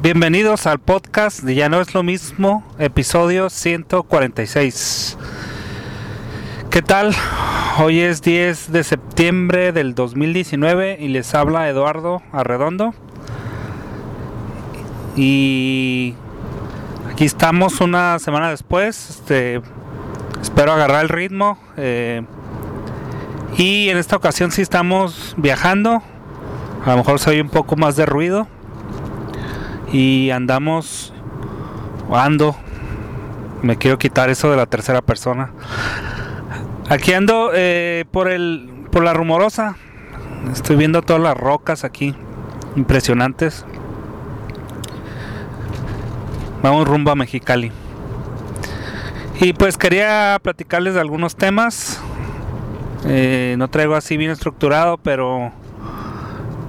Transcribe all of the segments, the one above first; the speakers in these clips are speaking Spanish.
Bienvenidos al podcast de Ya no es lo mismo, episodio 146. ¿Qué tal? Hoy es 10 de septiembre del 2019 y les habla Eduardo Arredondo. Y aquí estamos una semana después. Este, espero agarrar el ritmo. Eh, y en esta ocasión sí estamos viajando. A lo mejor soy un poco más de ruido y andamos ando me quiero quitar eso de la tercera persona. Aquí ando eh, por el por la rumorosa. Estoy viendo todas las rocas aquí impresionantes. Vamos rumbo a Mexicali. Y pues quería platicarles de algunos temas. Eh, no traigo así bien estructurado pero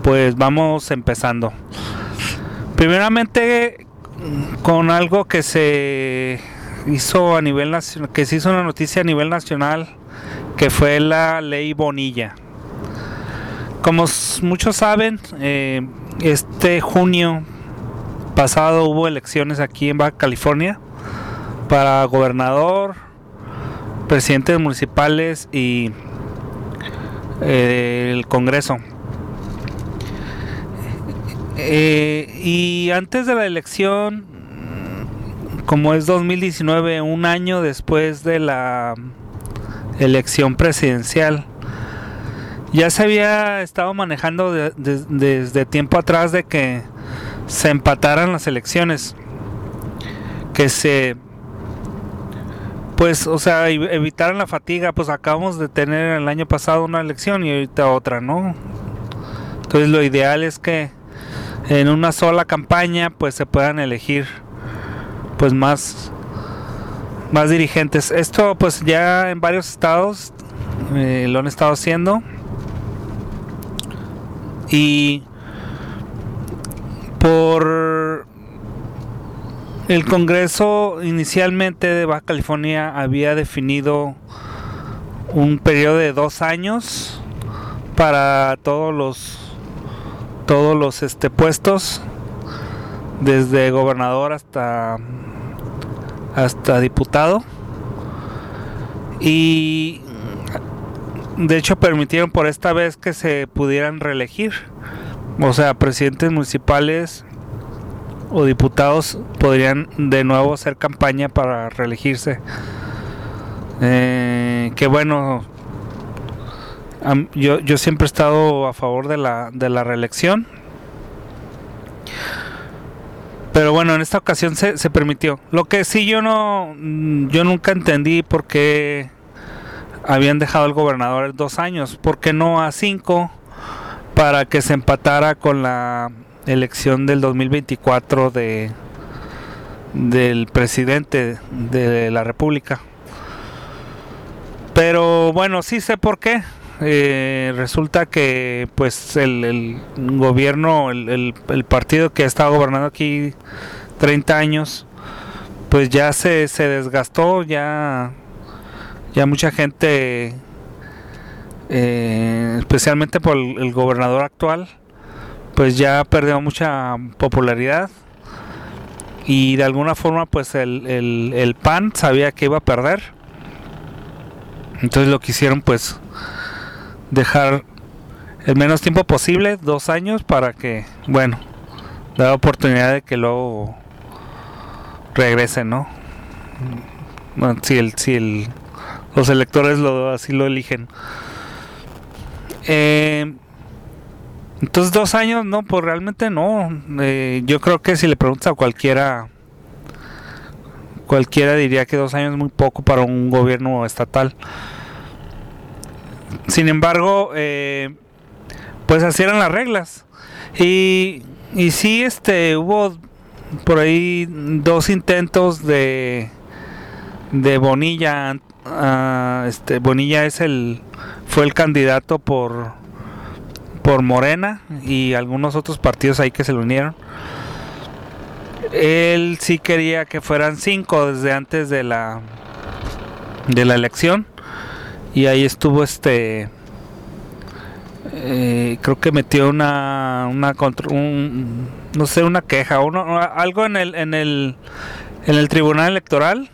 pues vamos empezando Primeramente con algo que se hizo a nivel que se hizo una noticia a nivel nacional, que fue la ley Bonilla. Como muchos saben, eh, este junio pasado hubo elecciones aquí en Baja California para gobernador, presidentes municipales y eh, el Congreso. Eh, y antes de la elección, como es 2019, un año después de la elección presidencial, ya se había estado manejando desde tiempo atrás de que se empataran las elecciones, que se pues, o sea, evitaran la fatiga, pues acabamos de tener el año pasado una elección y ahorita otra, ¿no? Entonces lo ideal es que en una sola campaña pues se puedan elegir pues más más dirigentes. Esto pues ya en varios estados eh, lo han estado haciendo. Y por el Congreso inicialmente de Baja California había definido un periodo de dos años para todos los todos los este, puestos, desde gobernador hasta, hasta diputado. Y de hecho permitieron por esta vez que se pudieran reelegir. O sea, presidentes municipales o diputados podrían de nuevo hacer campaña para reelegirse. Eh, que bueno, yo, yo siempre he estado a favor de la, de la reelección. Pero bueno, en esta ocasión se, se permitió. Lo que sí yo no, yo nunca entendí por qué habían dejado al gobernador dos años, ¿por qué no a cinco para que se empatara con la elección del 2024 de del presidente de la República? Pero bueno, sí sé por qué. Eh, resulta que pues el, gobierno, el, partido que ha estado gobernando aquí 30 años, pues ya se, desgastó, ya, ya mucha gente, eh, especialmente por el, gobernador actual, pues ya perdió mucha popularidad y de alguna forma pues el PAN sabía que iba a perder. Entonces lo que hicieron pues dejar el menos tiempo posible, dos años, para que, bueno, da oportunidad de que luego regresen, ¿no? Si el, si el, los electores lo, así lo eligen. Eh, entonces dos años, no, pues realmente no. Eh, yo creo que si le preguntas a cualquiera, cualquiera diría que dos años es muy poco para un gobierno estatal. Sin embargo, eh, pues así eran las reglas. Y, y sí, este, hubo por ahí dos intentos de, de Bonilla. Ah, este, Bonilla es el, fue el candidato por, por Morena y algunos otros partidos ahí que se le unieron. Él sí quería que fueran cinco desde antes de la, de la elección y ahí estuvo este eh, creo que metió una, una no sé, una queja, uno, algo en el, en el, en el tribunal electoral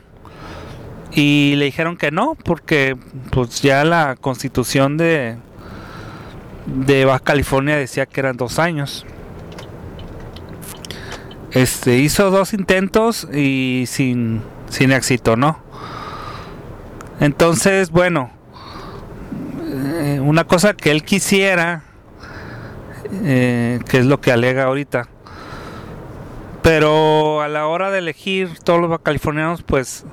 y le dijeron que no, porque pues ya la constitución de, de Baja California decía que eran dos años. Este hizo dos intentos y sin, sin éxito, ¿no? Entonces, bueno, eh, una cosa que él quisiera, eh, que es lo que alega ahorita, pero a la hora de elegir todos los californianos, pues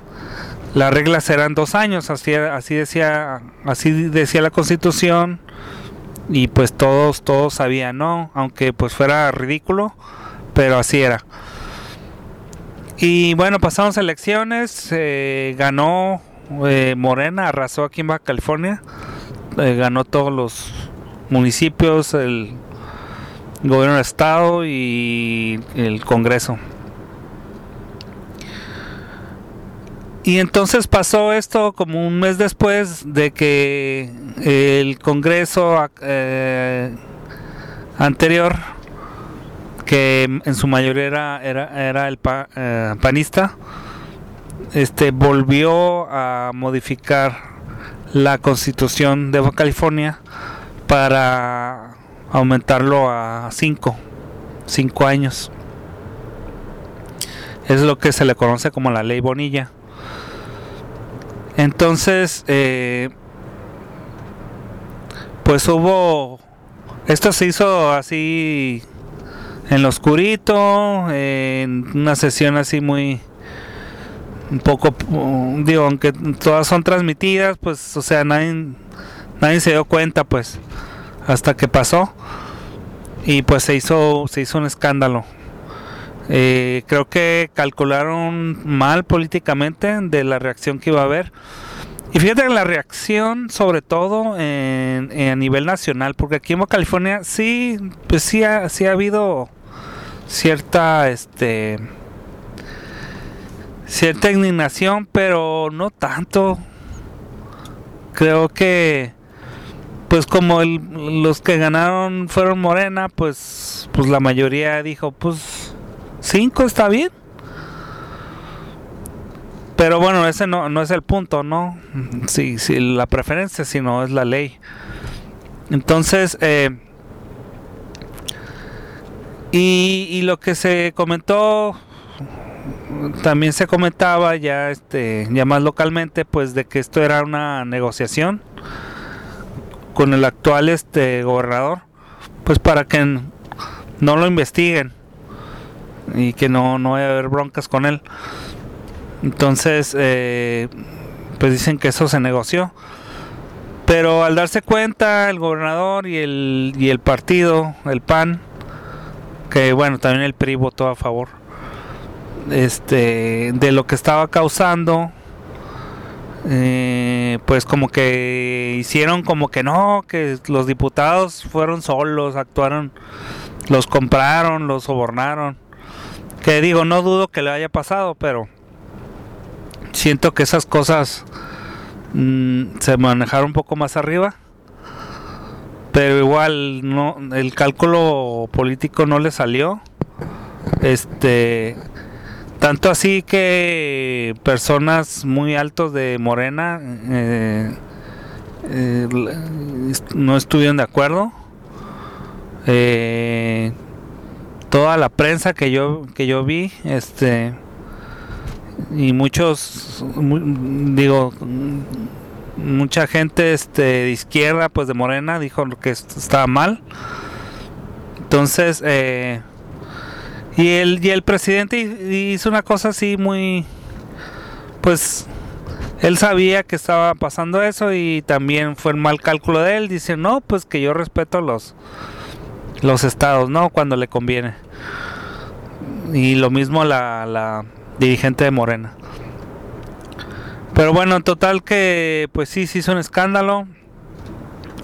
las reglas eran dos años, así, así decía, así decía la Constitución y pues todos todos sabían, no, aunque pues fuera ridículo, pero así era. Y bueno, pasamos elecciones, eh, ganó Morena, arrasó aquí en Baja California, eh, ganó todos los municipios, el gobierno del estado y el Congreso. Y entonces pasó esto como un mes después de que el Congreso anterior que en su mayoría era, era, el eh, panista, este, volvió a modificar la constitución de California para aumentarlo a 5 cinco, años. Es lo que se le conoce como la ley Bonilla. Entonces, eh, pues hubo, esto se hizo así en lo oscurito, en una sesión así muy un poco digo, aunque todas son transmitidas, pues o sea, nadie nadie se dio cuenta pues hasta que pasó y pues se hizo se hizo un escándalo. Eh, creo que calcularon mal políticamente de la reacción que iba a haber. Y fíjate que la reacción, sobre todo en, a nivel nacional, porque aquí en California sí, pues sí ha, sí ha habido cierta, este, cierta indignación, pero no tanto. Creo que, pues como los que ganaron fueron Morena, pues, pues la mayoría dijo, pues, cinco está bien. Pero bueno, ese no, no es el punto, ¿no? Sí, sí, la preferencia, sino es la ley. Entonces, eh, y, y, lo que se comentó, también se comentaba ya, este, ya más localmente, pues de que esto era una negociación con el actual este gobernador, pues para que no lo investiguen y que no, no vaya a haber broncas con él. Entonces, eh, pues dicen que eso se negoció. Pero al darse cuenta el gobernador y el, y el partido, el PAN, que bueno, también el PRI votó a favor, este, de lo que estaba causando, eh, pues como que hicieron como que no, que los diputados fueron solos, actuaron, los compraron, los sobornaron. Que digo, no dudo que le haya pasado, pero siento que esas cosas mm, se manejaron un poco más arriba pero igual no el cálculo político no le salió este tanto así que personas muy altos de Morena eh, eh, no estuvieron de acuerdo. Eh, toda la prensa que yo que yo vi este y muchos digo mucha gente este de izquierda pues de Morena dijo que estaba mal. Entonces eh, y el y el presidente hizo una cosa así muy pues él sabía que estaba pasando eso y también fue el mal cálculo de él dice no pues que yo respeto los los estados no cuando le conviene y lo mismo la, la dirigente de Morena. Pero bueno, en total que pues sí, se hizo un escándalo.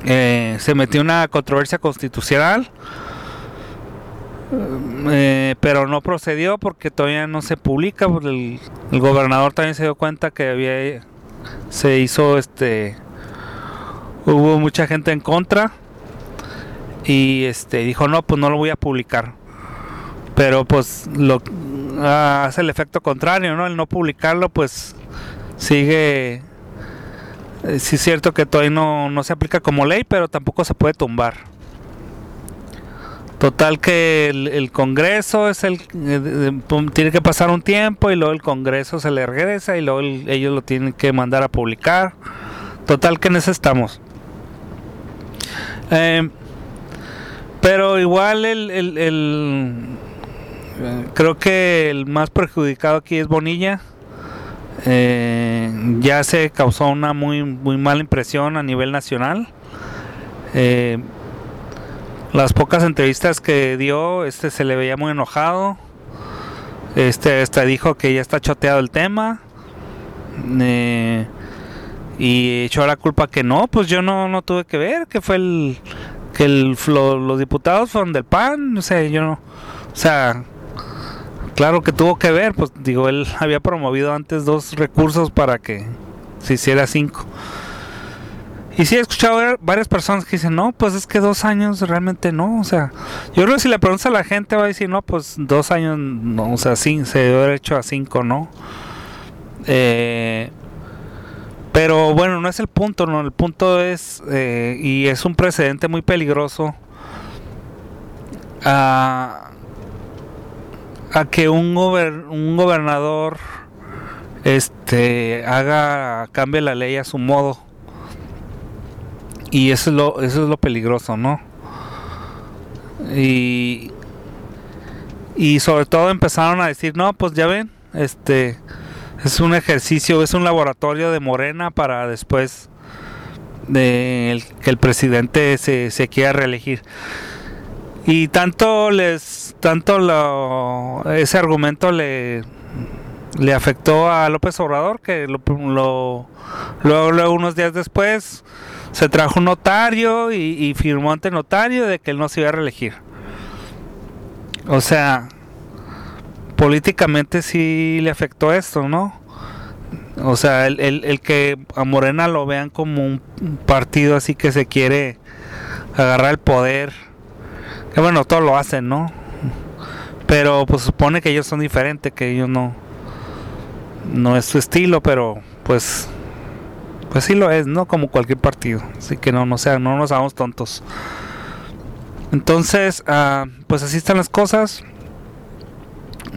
Eh, se metió una controversia constitucional. Eh, pero no procedió porque todavía no se publica. El, el, gobernador también se dio cuenta que había se hizo este hubo mucha gente en contra y este dijo no pues no lo voy a publicar pero pues lo ah, hace el efecto contrario no el no publicarlo pues sigue eh, sí es cierto que todavía no se aplica como ley pero tampoco se puede tumbar Total que el, Congreso es el eh, tiene que pasar un tiempo y luego el Congreso se le regresa y luego ellos lo tienen que mandar a publicar. Total que en eso estamos. Eh, pero igual el, el, creo que el más perjudicado aquí es Bonilla. Eh, ya se causó una muy muy mala impresión a nivel nacional. Las pocas entrevistas que dio, este se le veía muy enojado. Este hasta dijo que ya está choteado el tema. Eh, y echó la culpa que no, pues yo no, no tuve que ver, que fue el que el, los diputados fueron del PAN, no sé, yo no, o sea, claro que tuvo que ver, pues digo, él había promovido antes dos recursos para que se hiciera cinco. Y sí he escuchado varias personas que dicen, no, pues es que dos años realmente no. O sea, yo creo que si le preguntas a la gente va a decir, no, pues dos años, no, o sea, sí, se debe haber hecho a cinco, ¿no? Eh, pero bueno, no es el punto, no, el punto es, eh, y es un precedente muy peligroso, a, a que un, un gobernador este haga, cambie la ley a su modo y eso es lo, eso es lo peligroso, ¿no? Y, y sobre todo empezaron a decir, no, pues ya ven, este es un ejercicio, es un laboratorio de Morena para después de que el presidente se, se quiera reelegir. Y tanto les, tanto lo, ese argumento le, le afectó a López Obrador que lo, lo luego, unos días después se trajo un notario y, firmó ante notario de que él no se iba a reelegir. O sea, políticamente sí le afectó esto, ¿no? O sea, el, el, que a Morena lo vean como un partido así que se quiere agarrar el poder. Que bueno, todos lo hacen, ¿no? Pero pues supone que ellos son diferentes, que ellos no. No es su estilo, pero pues pues sí lo es, ¿no? Como cualquier partido. Así que no, no, sea, no nos hagamos tontos. Entonces, ah, pues así están las cosas.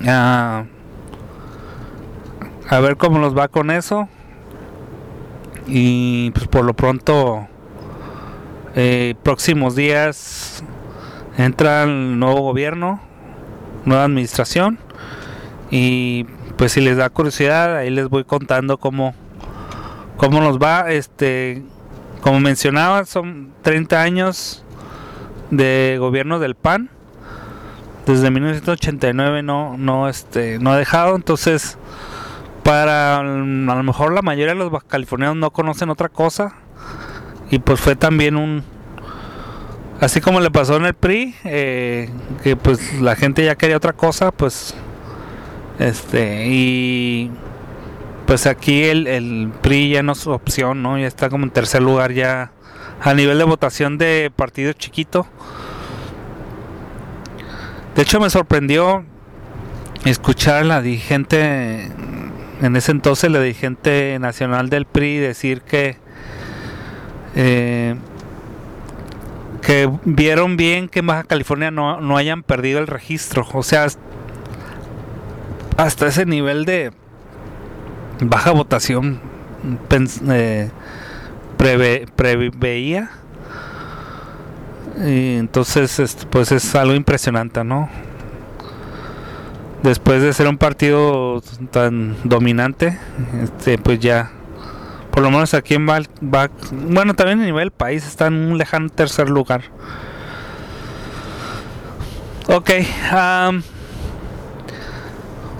Ah, a ver cómo nos va con eso. Y pues por lo pronto, eh, próximos días entra el nuevo gobierno, nueva administración. Y pues si les da curiosidad, ahí les voy contando cómo cómo nos va. Este, como mencionaba, son 30 años de gobierno del PAN. Desde 1989 no, no, este, no ha dejado. Entonces, para a lo mejor la mayoría de los californianos no conocen otra cosa. Y pues fue también un, así como le pasó en el PRI, eh, que pues la gente ya quería otra cosa, pues, este, y pues aquí el, PRI ya no es opción, ¿no? Ya está como en tercer lugar ya a nivel de votación de partido chiquito. De hecho me sorprendió escuchar a la dirigente, en ese entonces la dirigente nacional del PRI decir que eh, que vieron bien que en Baja California no, no hayan perdido el registro. O sea, hasta ese nivel de baja votación eh, preveía. Y entonces, pues es algo impresionante, ¿no? Después de ser un partido tan dominante, este, pues ya, por lo menos aquí en Val, bueno, también a nivel país está en un lejano tercer lugar. Ok,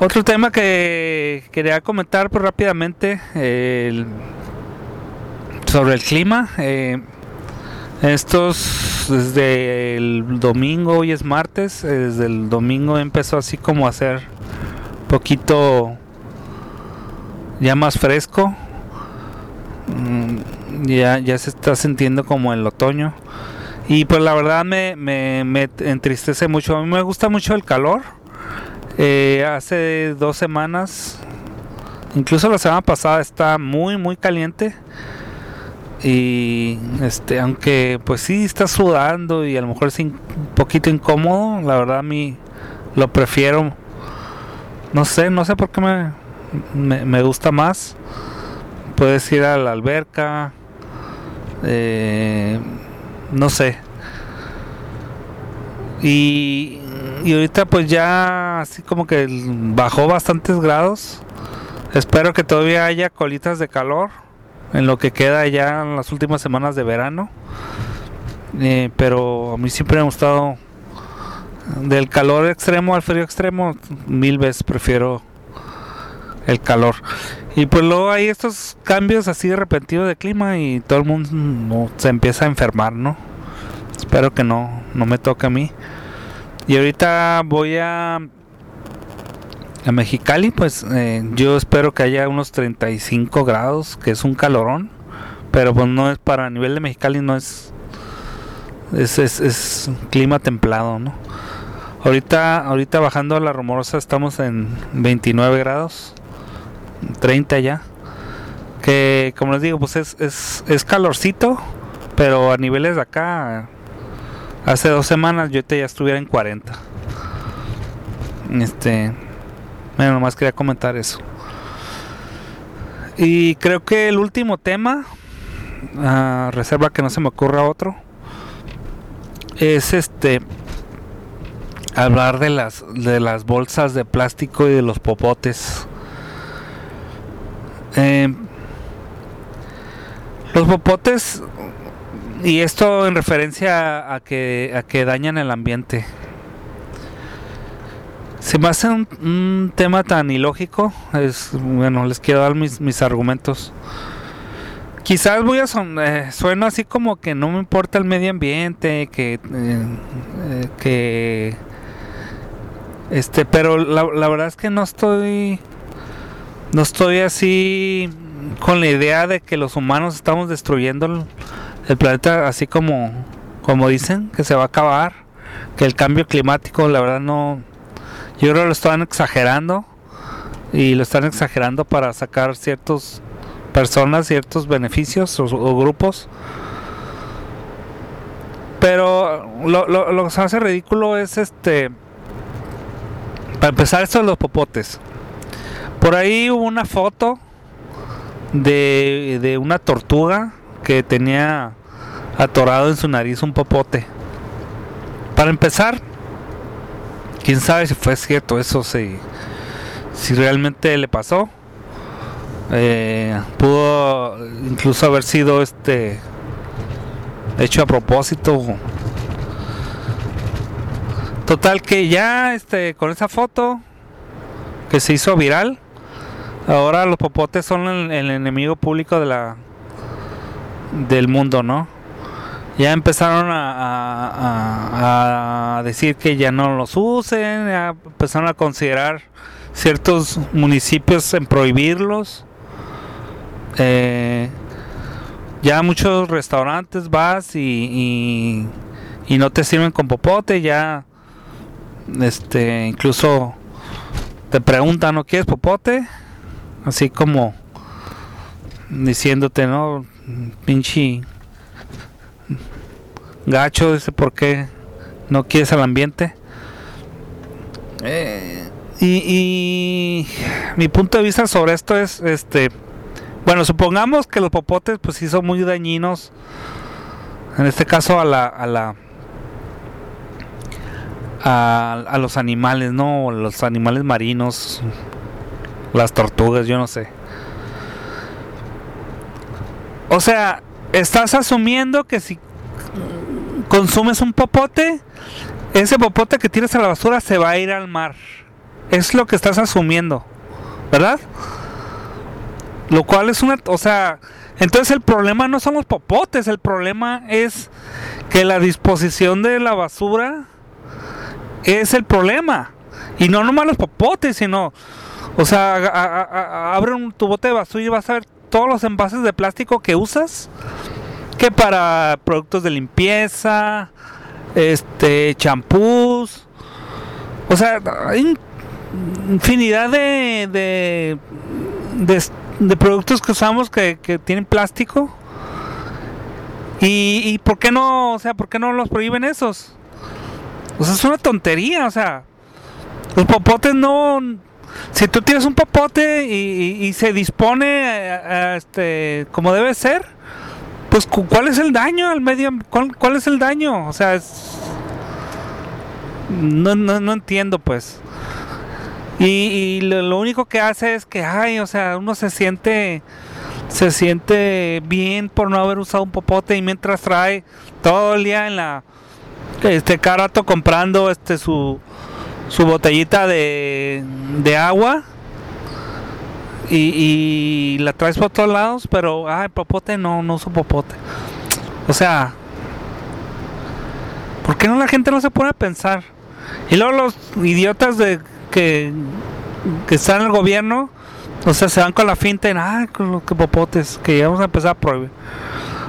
otro tema que quería comentar pues, rápidamente sobre el clima. Eh, estos desde el domingo, hoy es martes, eh, desde el domingo empezó así como a ser poquito ya más fresco. Mm, ya, ya se está sintiendo como el otoño. Y pues la verdad me, me, me entristece mucho. A mí me gusta mucho el calor. Eh, hace dos semanas, incluso la semana pasada, está muy, muy caliente. Y este, aunque pues sí está sudando y a lo mejor es un poquito incómodo, la verdad a mí lo prefiero. No sé, no sé por qué me, me, gusta más. Puedes ir a la alberca, eh, no sé. Y, y ahorita pues ya así como que bajó bastantes grados. Espero que todavía haya colitas de calor en lo que queda ya en las últimas semanas de verano. Eh, pero a mí siempre me ha gustado del calor extremo al frío extremo, mil veces prefiero el calor. Y pues luego hay estos cambios así repentinos de clima y todo el mundo se empieza a enfermar, ¿no? Espero que no, no me toque a mí. Y ahorita voy a a Mexicali, pues eh, yo espero que haya unos 35 grados, que es un calorón, pero pues no es para nivel de Mexicali, no es es, es, clima templado, ¿no? Ahorita, ahorita bajando a la rumorosa estamos en 29 grados, 30 ya. Que como les digo, pues es, es, es calorcito, pero a niveles de acá, hace dos semanas yo ya estuviera en 40. Este, bueno, nomás quería comentar eso. Y creo que el último tema, uh, reserva que no se me ocurra otro, es este hablar de las de las bolsas de plástico y de los popotes. Eh, los popotes y esto en referencia a que a que dañan el ambiente. Se me hace un, tema tan ilógico. Es bueno, les quiero dar mis, mis argumentos. Quizás voy a son, eh, sueno así como que no me importa el medio ambiente, que eh, que este, pero la, la, verdad es que no estoy. No estoy así con la idea de que los humanos estamos destruyendo el, planeta así como, como dicen, que se va a acabar. Que el cambio climático, la verdad, no. Yo creo que lo están exagerando. Y lo están exagerando para sacar ciertas personas, ciertos beneficios o, o grupos. Pero lo, lo, lo que se hace ridículo es este para empezar, esto de los popotes. Por ahí hubo una foto de, de una tortuga que tenía atorado en su nariz un popote. Para empezar, quién sabe si fue cierto eso, si, si realmente le pasó. Eh, pudo incluso haber sido este hecho a propósito Total que ya este con esa foto que se hizo viral, ahora los popotes son el, enemigo público de la del mundo, ¿no? Ya empezaron a, decir que ya no los usen, ya empezaron a considerar ciertos municipios en prohibirlos. Eh, ya muchos restaurantes vas y, no te sirven con popote, ya este, incluso te preguntan, ¿no quieres popote? Así como diciéndote, ¿no? Pinche gacho, dice, ¿por qué no quieres al ambiente? Eh, y, y, mi punto de vista sobre esto es, este, bueno, supongamos que los popotes, pues sí son muy dañinos. En este caso a la, a la a, los animales, ¿no? Los animales marinos, las tortugas, yo no sé. O sea, estás asumiendo que si consumes un popote, ese popote que tienes a la basura se va a ir al mar. Es lo que estás asumiendo, ¿verdad? Lo cual es una, o sea, entonces el problema no son los popotes, el problema es que la disposición de la basura es el problema. Y no nomás los popotes, sino, o sea, abre un, tu bote de basura y vas a ver todos los envases de plástico que usas, que para productos de limpieza, este, champús, o sea, hay infinidad de, de, de, productos que usamos que, que tienen plástico. Y, y, por qué no, o sea, por qué no los prohíben esos? O sea, es una tontería, o sea, los popotes no, si tú tienes un popote y, se dispone este como debe ser, pues ¿cuál es el daño al medio? ¿Cuál, es el daño? O sea, es, no, no, no entiendo pues. Y, lo, único que hace es que, ay, o sea, uno se siente, se siente bien por no haber usado un popote y mientras trae todo el día en la, este carato comprando este su, su botellita de, de agua y, la traes por todos lados, pero, ay, popote no, no uso popote. O sea, ¿por qué no la gente no se pone a pensar? Y luego los idiotas de que, que están en el gobierno, o sea, se van con la finta en, ah, con los que popotes, que ya vamos a empezar a prohibir.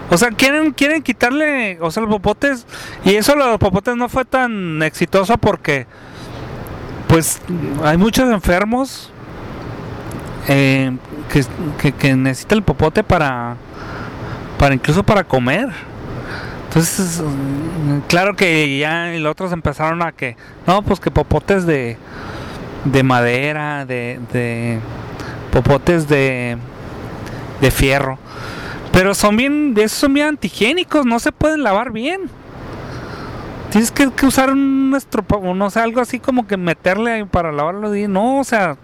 O sea, quieren, quieren quitarle, o sea, los popotes, y eso los popotes no fue tan exitoso porque, pues, hay muchos enfermos eh, que, que, necesitan el popote para, para incluso para comer. Entonces, claro que ya los otros empezaron a que, no, pues que popotes de, de madera, de, de popotes de, de fierro. Pero son bien, esos son bien antigénicos, no se pueden lavar bien. Tienes que, usar un estropajo, no sé, algo así como que meterle para lavarlo. No, o sea,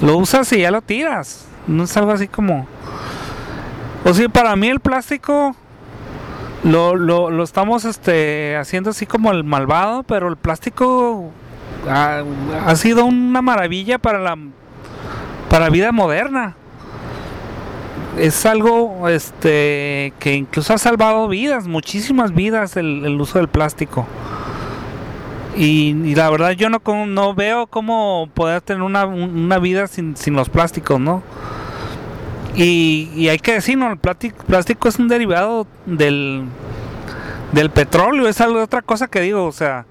lo usas y ya lo tiras. No es algo así como. O sea, para mí el plástico lo, lo, lo estamos este, haciendo así como el malvado, pero el plástico ha, sido una maravilla para la para vida moderna. Es algo este que incluso ha salvado vidas, muchísimas vidas el, uso del plástico. Y, la verdad yo no, no veo cómo poder tener una, vida sin, los plásticos, ¿no? Y, hay que decirlo, el plástico, plástico es un derivado del, del petróleo, es algo otra cosa que digo, o sea,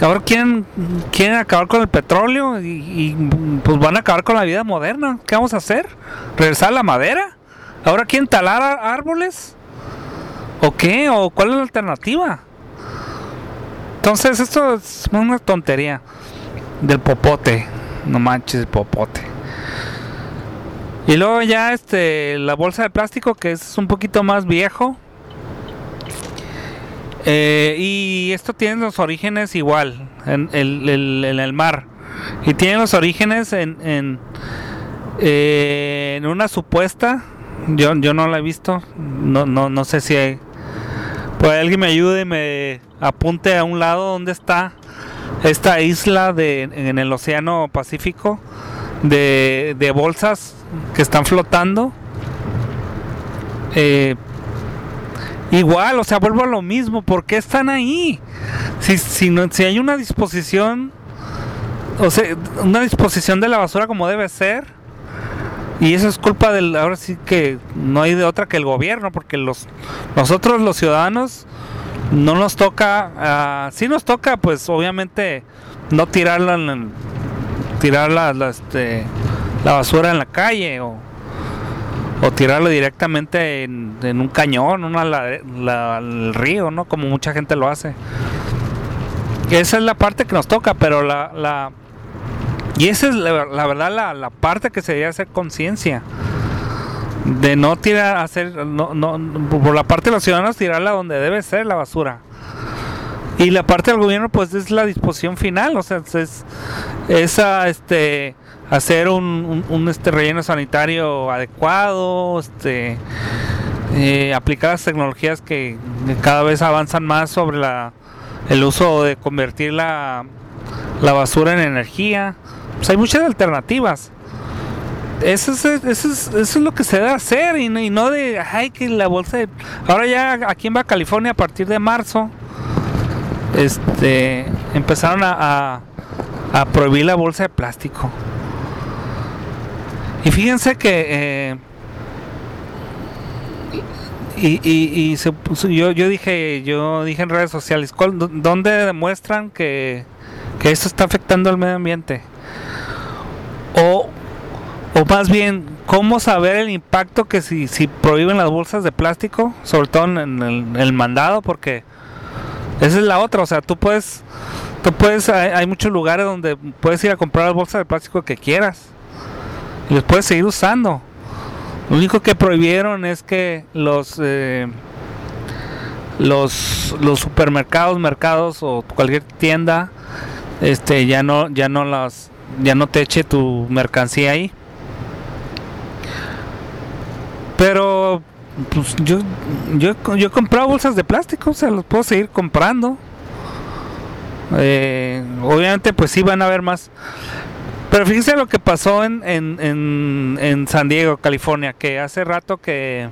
Ahora quieren, quieren acabar con el petróleo y, pues van a acabar con la vida moderna. ¿Qué vamos a hacer? ¿Regresar a la madera? ¿Ahora quieren talar árboles? ¿O qué? ¿O cuál es la alternativa? Entonces esto es una tontería del popote. No manches el popote. Y luego ya este la bolsa de plástico que es un poquito más viejo eh, y esto tiene los orígenes igual en, el mar. Y tiene los orígenes en, en, eh, en, una supuesta. Yo, yo no la he visto. No, no, no sé si hay. Pues alguien me ayude y me apunte a un lado donde está esta isla de, en el Océano Pacífico de, de bolsas que están flotando. Eh, Igual, o sea, vuelvo a lo mismo. ¿Por qué están ahí? Si, si, no, si hay una disposición, o sea, una disposición de la basura como debe ser, y eso es culpa del, ahora sí que no hay de otra que el gobierno, porque los nosotros los ciudadanos no nos toca, uh, sí nos toca, pues obviamente no tirarla, tirar la, la, este, la basura en la calle o o tirarlo directamente en, un cañón, una, la, al río, ¿no? Como mucha gente lo hace. Esa es la parte que nos toca, pero la, la y esa es la, verdad la, la, parte que se debe hacer conciencia de no tirar hacer no, no por la parte de los ciudadanos tirarla donde debe ser la basura y la parte del gobierno pues es la disposición final o sea es esa este hacer un, este relleno sanitario adecuado, este, eh, aplicar las tecnologías que cada vez avanzan más sobre la, el uso de convertir la, la basura en energía. Pues hay muchas alternativas. Eso es, eso, es, eso es lo que se debe hacer y no, de, ay, que la bolsa de... Ahora ya aquí en Baja California a partir de marzo, este, empezaron a, a prohibir la bolsa de plástico. Y fíjense que eh, y, y, se yo, yo dije yo dije en redes sociales dónde demuestran que, que esto está afectando al medio ambiente o, o más bien cómo saber el impacto que si, si prohíben las bolsas de plástico sobre todo en el, mandado porque esa es la otra. O sea tú puedes tú puedes hay, hay muchos lugares donde puedes ir a comprar las bolsas de plástico que quieras y los puedes seguir usando. Lo único que prohibieron es que los eh, los los supermercados, mercados o cualquier tienda este ya no ya no las ya no te eche tu mercancía ahí. Pero pues yo yo yo he comprado bolsas de plástico, o sea, los puedo seguir comprando. Eh, obviamente pues sí van a haber más pero fíjense lo que pasó en, en, en, San Diego, California, que hace rato que,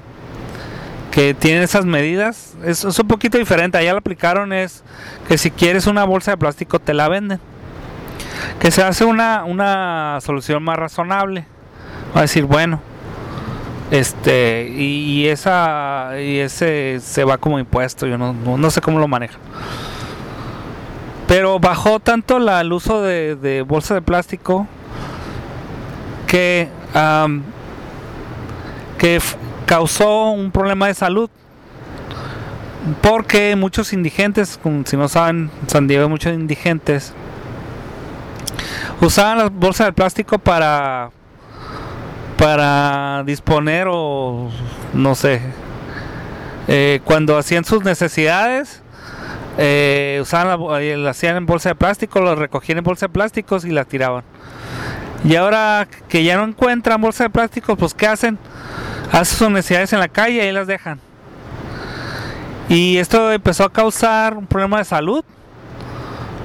que tienen esas medidas. Es, un poquito diferente. Allá lo aplicaron es que si quieres una bolsa de plástico te la venden. Que se hace una, una solución más razonable. Va a decir, bueno, este y, esa y ese se va como impuesto. Yo no, no, sé cómo lo manejan. Pero bajó tanto la, el uso de, de bolsa de plástico que, que causó un problema de salud. Porque muchos indigentes, si no saben, San Diego hay muchos indigentes, usaban las bolsas de plástico para para disponer o no sé eh, cuando hacían sus necesidades eh, usaban la, eh, hacían en bolsa de plástico, lo recogían en bolsa de plásticos y la tiraban. Y ahora que ya no encuentran bolsa de plástico, pues ¿qué hacen? Hacen sus necesidades en la calle y ahí las dejan. Y esto empezó a causar un problema de salud.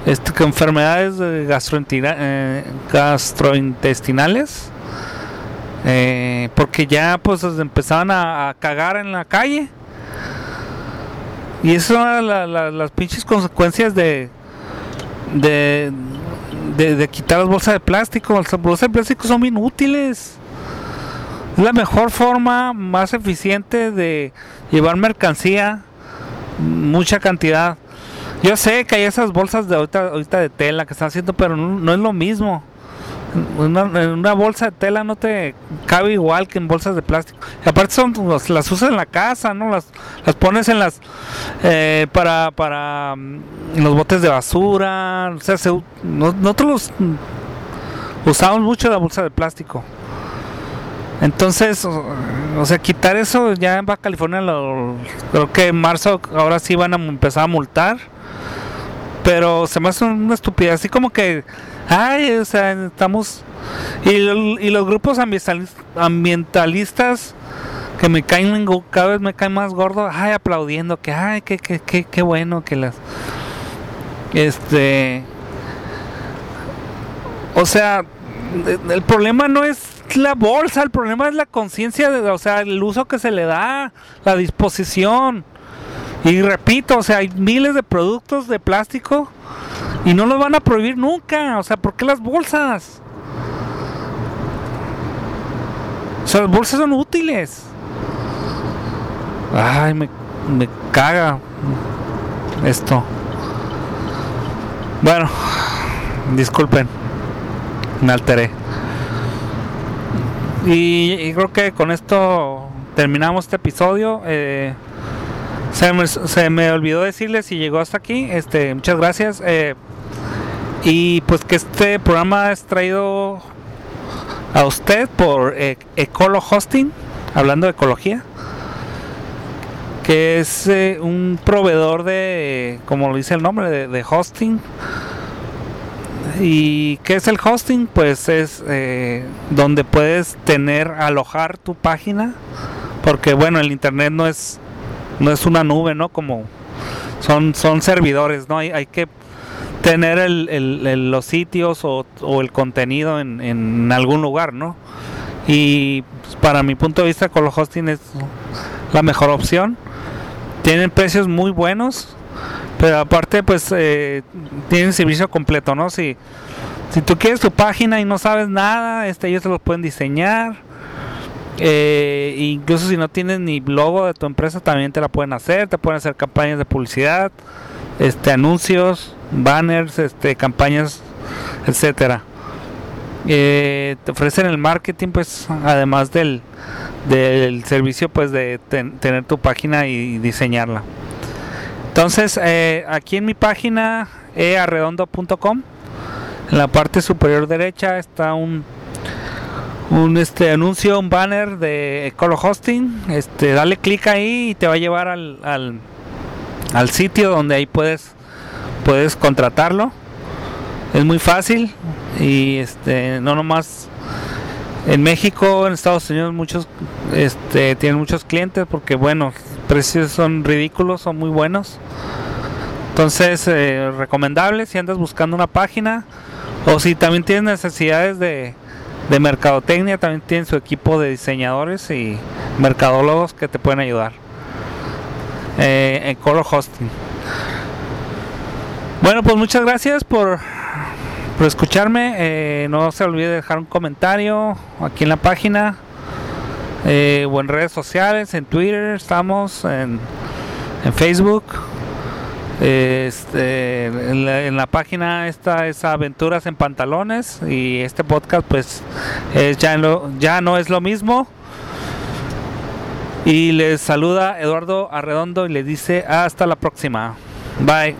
Este, enfermedades eh, gastrointestinales. Eh, porque ya pues empezaban a cagar en la calle y eso son las pinches consecuencias de, de, de, quitar las bolsas de plástico. Las bolsas de plástico son bien útiles. Es la mejor forma, más eficiente de llevar mercancía, mucha cantidad. Yo sé que hay esas bolsas de ahorita, ahorita de tela que están haciendo, pero no es lo mismo. Una, una, bolsa de tela no te cabe igual que en bolsas de plástico. Y aparte son las usas en la casa, ¿no? Las, las pones en las eh, para para en mm, los botes de basura. O sea, nosotros usamos mucho la bolsa de plástico. Entonces, o sea, quitar eso ya en Baja California, lo, creo que en marzo ahora sí van a empezar a multar. Pero se me hace una estupidez, así como que Ay, o sea, estamos... Y, y los grupos ambientalistas que me caen, cada vez me caen más gordo, ay, aplaudiendo, que, ay, qué, qué, qué, qué bueno que las... Este... O sea, el problema no es la bolsa, el problema es la conciencia, o sea, el uso que se le da, la disposición. Y repito, o sea, hay miles de productos de plástico y no lo van a prohibir nunca. O sea, ¿por qué las bolsas? O sea, las bolsas son útiles. Ay, me, me caga esto. Bueno, disculpen, me alteré. Y, creo que con esto terminamos este episodio. Eh, se, me, se, me, olvidó decirles si llegó hasta aquí. Este, muchas gracias. Eh, y pues que este programa es traído a usted por e Ecolo Hosting, hablando de ecología, que es eh, un proveedor de, como lo dice el nombre, de, hosting. ¿Y qué es el hosting? Pues es eh, donde puedes tener, alojar tu página, porque bueno, el internet no es, no es una nube, ¿no? Como son, son servidores, ¿no? Hay, hay que tener el, los sitios o, el contenido en, algún lugar, ¿no? Y pues, para mi punto de vista, con los hosting es la mejor opción. Tienen precios muy buenos, pero aparte, pues eh, tienen servicio completo, ¿no? Si, si tú quieres tu página y no sabes nada, este, ellos te lo pueden diseñar. Eh, incluso si no tienes ni logo de tu empresa, también te la pueden hacer. Te pueden hacer campañas de publicidad, este, anuncios, banners, este, campañas, etcétera. Eh, te ofrecen el marketing, pues, además del, del servicio, pues, de tener tu página y diseñarla. Entonces, eh, aquí en mi página earredondo.com, en la parte superior derecha está un un este anuncio, un banner de Ecolo Hosting. Este, dale clic ahí y te va a llevar al, al, sitio donde ahí puedes puedes contratarlo. Es muy fácil y este no nomás en México, en Estados Unidos muchos este tienen muchos clientes porque bueno, precios son ridículos, son muy buenos. Entonces, eh, recomendable si andas buscando una página o si también tienes necesidades de de mercadotecnia, también tienen su equipo de diseñadores y mercadólogos que te pueden ayudar eh, en Color Hosting. Bueno, pues muchas gracias por, por escucharme. Eh, no se olvide dejar un comentario aquí en la página eh, o en redes sociales, en Twitter, estamos en, en Facebook. Este, en, la, página esta es Aventuras en Pantalones y este podcast pues ya, ya no es lo mismo. Y les saluda Eduardo Arredondo y le dice hasta la próxima. Bye.